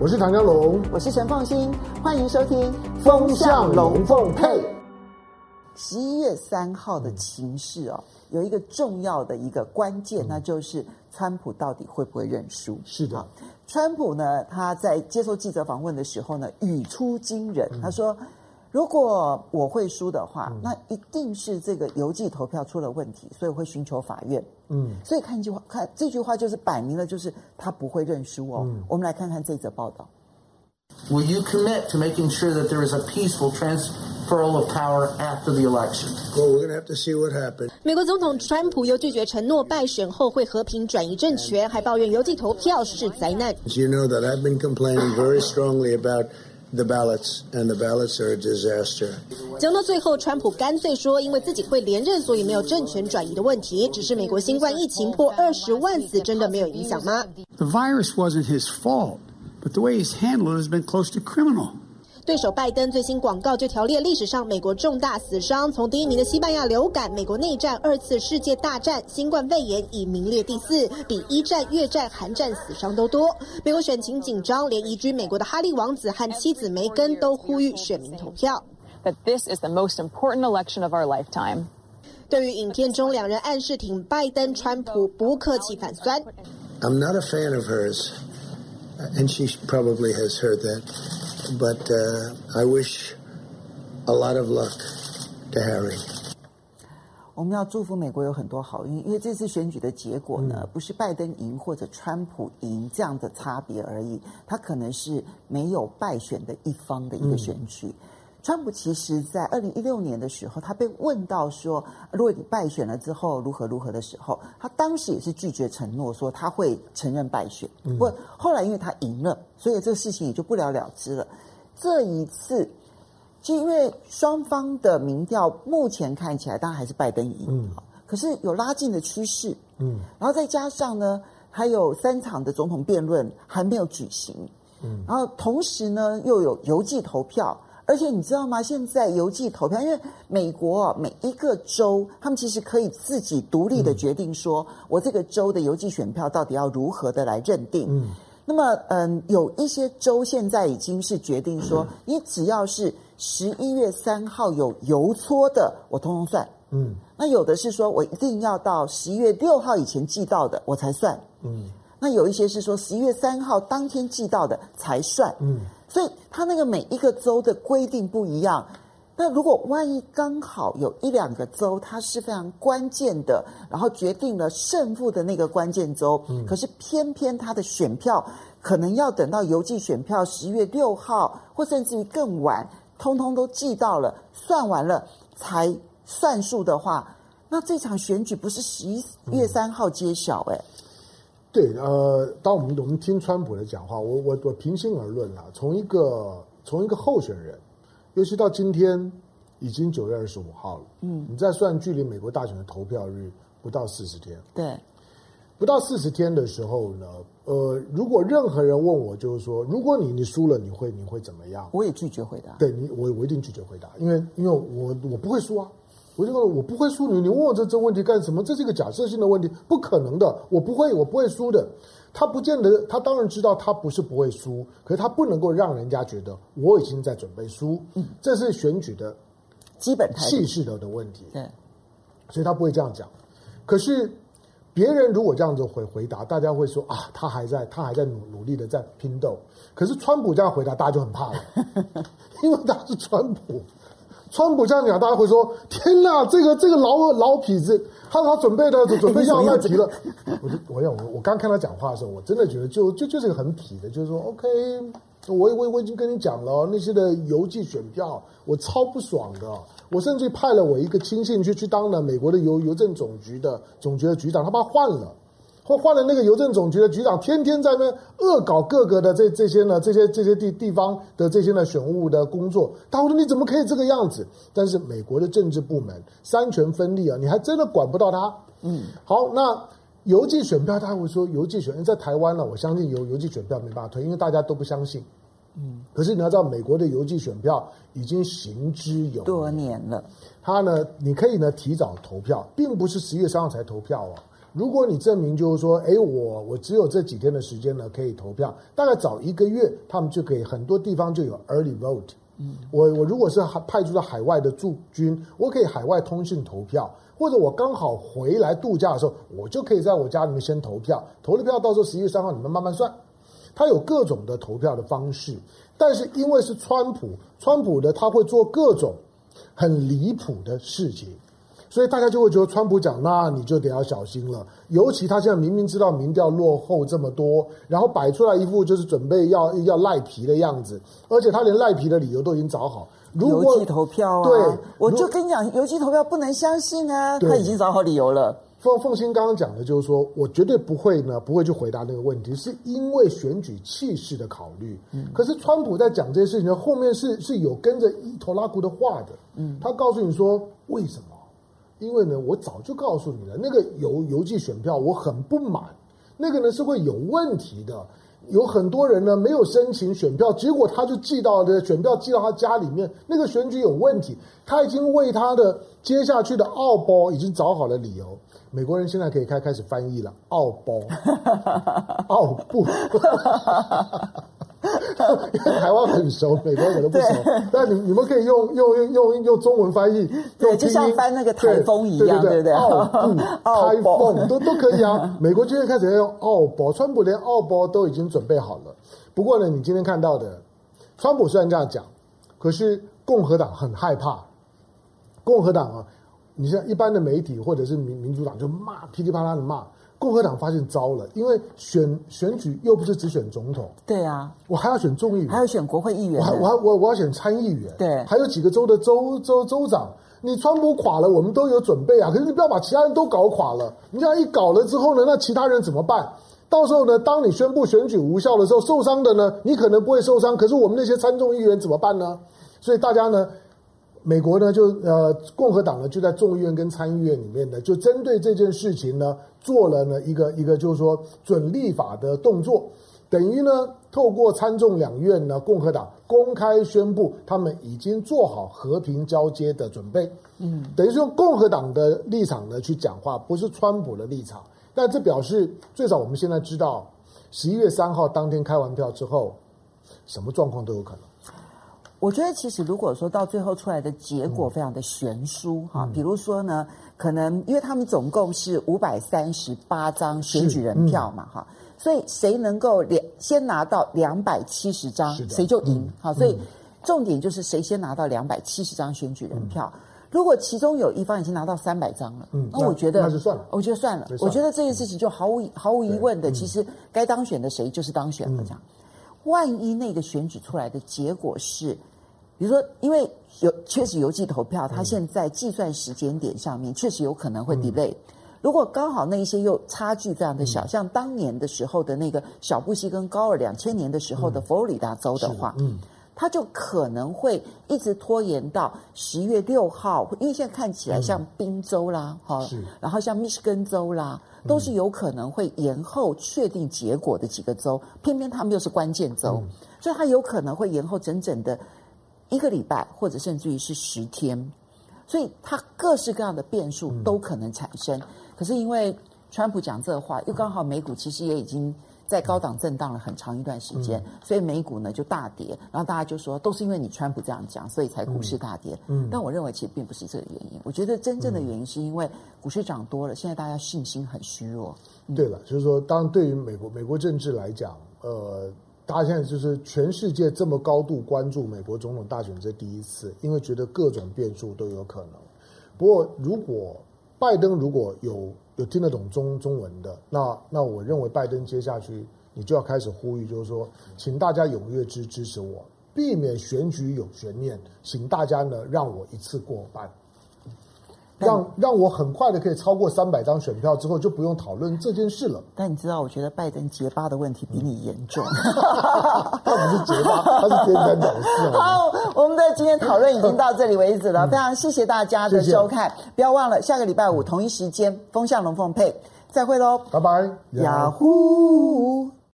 我是唐江龙，我是陈凤欣，欢迎收听《风向龙凤配》。十一月三号的情势哦，有一个重要的一个关键，那就是川普到底会不会认输？是的，川普呢，他在接受记者访问的时候呢，语出惊人，他说。如果我会输的话，嗯、那一定是这个邮寄投票出了问题，所以我会寻求法院。嗯，所以看句话，看这句话就是摆明了，就是他不会认输哦。嗯、我们来看看这则报道。Will you commit to making sure that there is a peaceful transferal of power after the election? Well, we're going to have to see what happens. 美国总统川普又拒绝承诺败选后会和平转移政权，还抱怨邮寄投票是灾难。You know that I've been complaining very strongly about. The ballots and the ballots are a disaster. 讲到最后，川普干脆说，因为自己会连任，所以没有政权转移的问题。只是美国新冠疫情破二十万死，真的没有影响吗？The virus wasn't his fault, but the way he's handled has been close to criminal. 对手拜登最新广告就条列历史上美国重大死伤，从第一名的西班牙流感、美国内战、二次世界大战、新冠肺炎已名列第四，比一战、越战、韩战死伤都多。美国选情紧张，连移居美国的哈利王子和妻子梅根都呼吁选民投票。That this is the most important election of our lifetime. 对于影片中两人暗示挺拜登，川普不客气反酸。I'm not a fan of hers, and she probably has heard that. But I wish a lot of luck to Harry. 我们要祝福美国有很多好运，因为这次选举的结果呢，嗯、不是拜登赢或者川普赢这样的差别而已，它可能是没有败选的一方的一个选举。嗯川普其实，在二零一六年的时候，他被问到说，如果你败选了之后如何如何的时候，他当时也是拒绝承诺说他会承认败选。不过后来因为他赢了，所以这个事情也就不了了之了。这一次，就因为双方的民调目前看起来当然还是拜登赢，嗯，可是有拉近的趋势，嗯，然后再加上呢，还有三场的总统辩论还没有举行，嗯，然后同时呢又有邮寄投票。而且你知道吗？现在邮寄投票，因为美国每一个州，他们其实可以自己独立的决定说，我这个州的邮寄选票到底要如何的来认定。嗯，那么，嗯，有一些州现在已经是决定说，你只要是十一月三号有邮戳的，我通通算。嗯，那有的是说我一定要到十一月六号以前寄到的，我才算。嗯，那有一些是说十一月三号当天寄到的才算。嗯。所以他那个每一个州的规定不一样，那如果万一刚好有一两个州，它是非常关键的，然后决定了胜负的那个关键州，嗯，可是偏偏他的选票可能要等到邮寄选票十一月六号，或甚至于更晚，通通都寄到了，算完了才算数的话，那这场选举不是十一月三号揭晓，欸？哎。对，呃，当我们我们听川普的讲话，我我我平心而论啊，从一个从一个候选人，尤其到今天已经九月二十五号了，嗯，你再算距离美国大选的投票日不到四十天，对，不到四十天的时候呢，呃，如果任何人问我，就是说，如果你你输了，你会你会怎么样？我也拒绝回答。对你，我我一定拒绝回答，因为因为我我不会输啊。我就说我不会输你，你问我这这问题干什么？这是一个假设性的问题，不可能的，我不会，我不会输的。他不见得，他当然知道他不是不会输，可是他不能够让人家觉得我已经在准备输。嗯，这是选举的基本气势的的问题。对，所以他不会这样讲。可是别人如果这样子回回答，大家会说啊，他还在，他还在努努力的在拼斗。可是川普这样回答，大家就很怕了，因为他是川普。川普这样讲，大家会说：“天哪，这个这个老老痞子，他他准备的准备要卖皮了。”我就我要我我刚看他讲话的时候，我真的觉得就就就是个很痞的，就是说，OK，我我我已经跟你讲了，那些的邮寄选票我超不爽的，我甚至派了我一个亲信去去当了美国的邮邮政总局的总局的局长，他把他换了。或换了那个邮政总局的局长，天天在那恶搞各个的这这些呢，这些这些地地方的这些呢选务的工作。他说：“你怎么可以这个样子？”但是美国的政治部门三权分立啊，你还真的管不到他。嗯，好，那邮寄选票，他会说邮寄选票在台湾呢，我相信邮邮寄选票没办法推，因为大家都不相信。嗯，可是你要知道，美国的邮寄选票已经行之有多年了。他呢，你可以呢提早投票，并不是十月三号才投票哦。如果你证明就是说，哎，我我只有这几天的时间呢可以投票，大概早一个月，他们就可以很多地方就有 early vote。嗯，我我如果是派驻到海外的驻军，我可以海外通讯投票，或者我刚好回来度假的时候，我就可以在我家里面先投票，投了票到时候十一月三号你们慢慢算。他有各种的投票的方式，但是因为是川普，川普的他会做各种很离谱的事情。所以大家就会觉得川普讲，那你就得要小心了。尤其他现在明明知道民调落后这么多，然后摆出来一副就是准备要要赖皮的样子，而且他连赖皮的理由都已经找好。如果邮寄投票啊，对，我就跟你讲，邮寄投票不能相信啊，他已经找好理由了。凤凤馨刚刚讲的就是说，我绝对不会呢，不会去回答那个问题，是因为选举气势的考虑。嗯，可是川普在讲这些事情的后面是是有跟着伊托拉古的话的。嗯，他告诉你说为什么？因为呢，我早就告诉你了，那个邮邮寄选票我很不满，那个呢是会有问题的。有很多人呢没有申请选票，结果他就寄到的选票寄到他家里面，那个选举有问题。他已经为他的接下去的奥包已经找好了理由。美国人现在可以开开始翻译了，奥包，奥布。台湾很熟，美国可能不熟，但你你们可以用用用用用中文翻译，对，就像翻那个台风一样，对对对，奥布、台风都都可以啊。美国今天开始要用奥博，川普连奥博都已经准备好了。不过呢，你今天看到的，川普虽然这样讲，可是共和党很害怕。共和党啊，你像一般的媒体或者是民民主党就骂，噼里啪啦的骂。共和党发现糟了，因为选选举又不是只选总统，对啊，我还要选众议员，还要选国会议员，我还我还我我要选参议员，对，还有几个州的州州州长。你川普垮了，我们都有准备啊，可是你不要把其他人都搞垮了。你这样一搞了之后呢，那其他人怎么办？到时候呢，当你宣布选举无效的时候，受伤的呢，你可能不会受伤，可是我们那些参众议员怎么办呢？所以大家呢。美国呢，就呃，共和党呢，就在众议院跟参议院里面呢，就针对这件事情呢，做了呢一个一个就是说准立法的动作，等于呢，透过参众两院呢，共和党公开宣布他们已经做好和平交接的准备，嗯，等于是用共和党的立场呢去讲话，不是川普的立场，但这表示最少我们现在知道，十一月三号当天开完票之后，什么状况都有可能。我觉得其实如果说到最后出来的结果非常的悬殊哈，嗯、比如说呢，可能因为他们总共是五百三十八张选举人票嘛哈，嗯、所以谁能够两先拿到两百七十张，谁就赢哈。嗯、所以重点就是谁先拿到两百七十张选举人票。嗯、如果其中有一方已经拿到三百张了，嗯，那我觉得那就算了，我觉得算了，算了我觉得这件事情就毫无毫无疑问的，其实该当选的谁就是当选了这样。万一那个选举出来的结果是，比如说，因为有确实邮寄投票，它现在计算时间点上面确实有可能会 delay。如果刚好那一些又差距非常的小，像当年的时候的那个小布希跟高尔两千年的时候的佛罗里达州的话，嗯，它就可能会一直拖延到十一月六号，因为现在看起来像宾州啦，哈，然后像密西根州啦。都是有可能会延后确定结果的几个州，偏偏他们又是关键州，嗯、所以它有可能会延后整整的一个礼拜，或者甚至于是十天，所以它各式各样的变数都可能产生。嗯、可是因为川普讲这话，又刚好美股其实也已经。在高档震荡了很长一段时间，嗯、所以美股呢就大跌，然后大家就说都是因为你川普这样讲，所以才股市大跌。嗯，但我认为其实并不是这个原因，我觉得真正的原因是因为股市涨多了，现在大家信心很虚弱。嗯、对了，就是说，当对于美国美国政治来讲，呃，大家现在就是全世界这么高度关注美国总统大选，这第一次，因为觉得各种变数都有可能。不过，如果拜登如果有有听得懂中中文的，那那我认为拜登接下去你就要开始呼吁，就是说，请大家踊跃支支持我，避免选举有悬念，请大家呢让我一次过半。让让我很快的可以超过三百张选票之后，就不用讨论这件事了。但你知道，我觉得拜登结巴的问题比你严重。他不是结巴，他是颠三倒四。好，我们的今天讨论已经到这里为止了，嗯、非常谢谢大家的收看。谢谢不要忘了，下个礼拜五同一时间，风向龙凤配，再会喽，拜拜，雅虎。